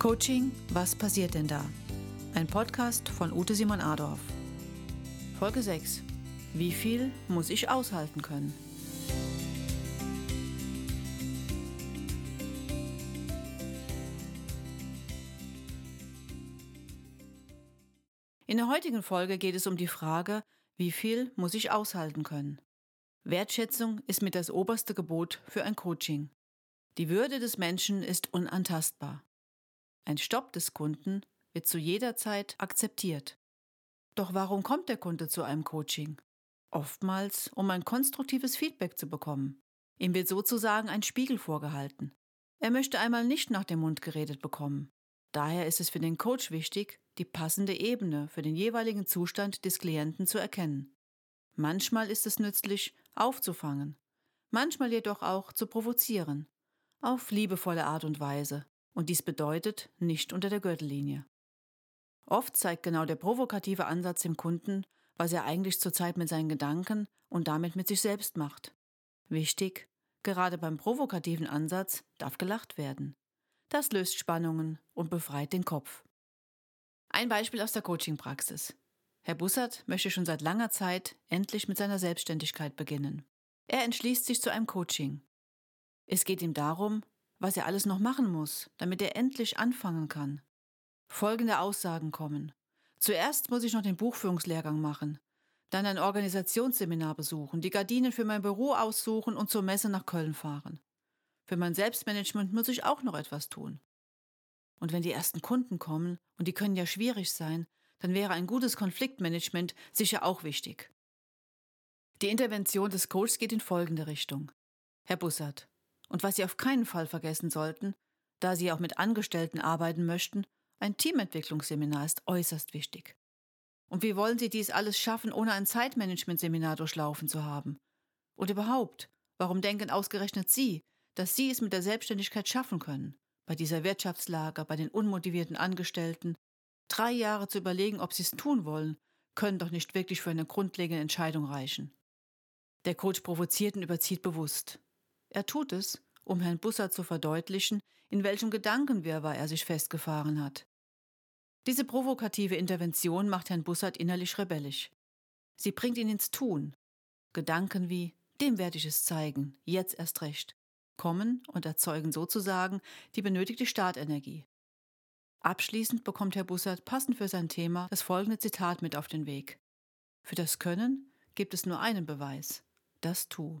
Coaching, was passiert denn da? Ein Podcast von Ute Simon Adorf. Folge 6. Wie viel muss ich aushalten können? In der heutigen Folge geht es um die Frage, wie viel muss ich aushalten können? Wertschätzung ist mit das oberste Gebot für ein Coaching. Die Würde des Menschen ist unantastbar. Ein Stopp des Kunden wird zu jeder Zeit akzeptiert. Doch warum kommt der Kunde zu einem Coaching? Oftmals, um ein konstruktives Feedback zu bekommen. Ihm wird sozusagen ein Spiegel vorgehalten. Er möchte einmal nicht nach dem Mund geredet bekommen. Daher ist es für den Coach wichtig, die passende Ebene für den jeweiligen Zustand des Klienten zu erkennen. Manchmal ist es nützlich, aufzufangen, manchmal jedoch auch zu provozieren, auf liebevolle Art und Weise, und dies bedeutet nicht unter der Gürtellinie. Oft zeigt genau der provokative Ansatz dem Kunden, was er eigentlich zurzeit mit seinen Gedanken und damit mit sich selbst macht. Wichtig, gerade beim provokativen Ansatz darf gelacht werden. Das löst Spannungen und befreit den Kopf. Ein Beispiel aus der Coaching-Praxis. Herr Bussard möchte schon seit langer Zeit endlich mit seiner Selbstständigkeit beginnen. Er entschließt sich zu einem Coaching. Es geht ihm darum, was er alles noch machen muss, damit er endlich anfangen kann. Folgende Aussagen kommen. Zuerst muss ich noch den Buchführungslehrgang machen, dann ein Organisationsseminar besuchen, die Gardinen für mein Büro aussuchen und zur Messe nach Köln fahren. Für mein Selbstmanagement muss ich auch noch etwas tun. Und wenn die ersten Kunden kommen, und die können ja schwierig sein, dann wäre ein gutes Konfliktmanagement sicher auch wichtig. Die Intervention des Coaches geht in folgende Richtung. Herr Bussard, und was Sie auf keinen Fall vergessen sollten, da Sie auch mit Angestellten arbeiten möchten, ein Teamentwicklungsseminar ist äußerst wichtig. Und wie wollen Sie dies alles schaffen, ohne ein Zeitmanagementseminar durchlaufen zu haben? Und überhaupt, warum denken ausgerechnet Sie, dass Sie es mit der Selbstständigkeit schaffen können? Bei dieser Wirtschaftslage, bei den unmotivierten Angestellten? Drei Jahre zu überlegen, ob Sie es tun wollen, können doch nicht wirklich für eine grundlegende Entscheidung reichen. Der Coach provoziert und überzieht bewusst. Er tut es, um Herrn Busser zu verdeutlichen, in welchem Gedankenwirrwarr er sich festgefahren hat. Diese provokative Intervention macht Herrn Bussard innerlich rebellisch. Sie bringt ihn ins Tun. Gedanken wie, dem werde ich es zeigen, jetzt erst recht, kommen und erzeugen sozusagen die benötigte Startenergie. Abschließend bekommt Herr Bussard passend für sein Thema das folgende Zitat mit auf den Weg. Für das Können gibt es nur einen Beweis, das Tu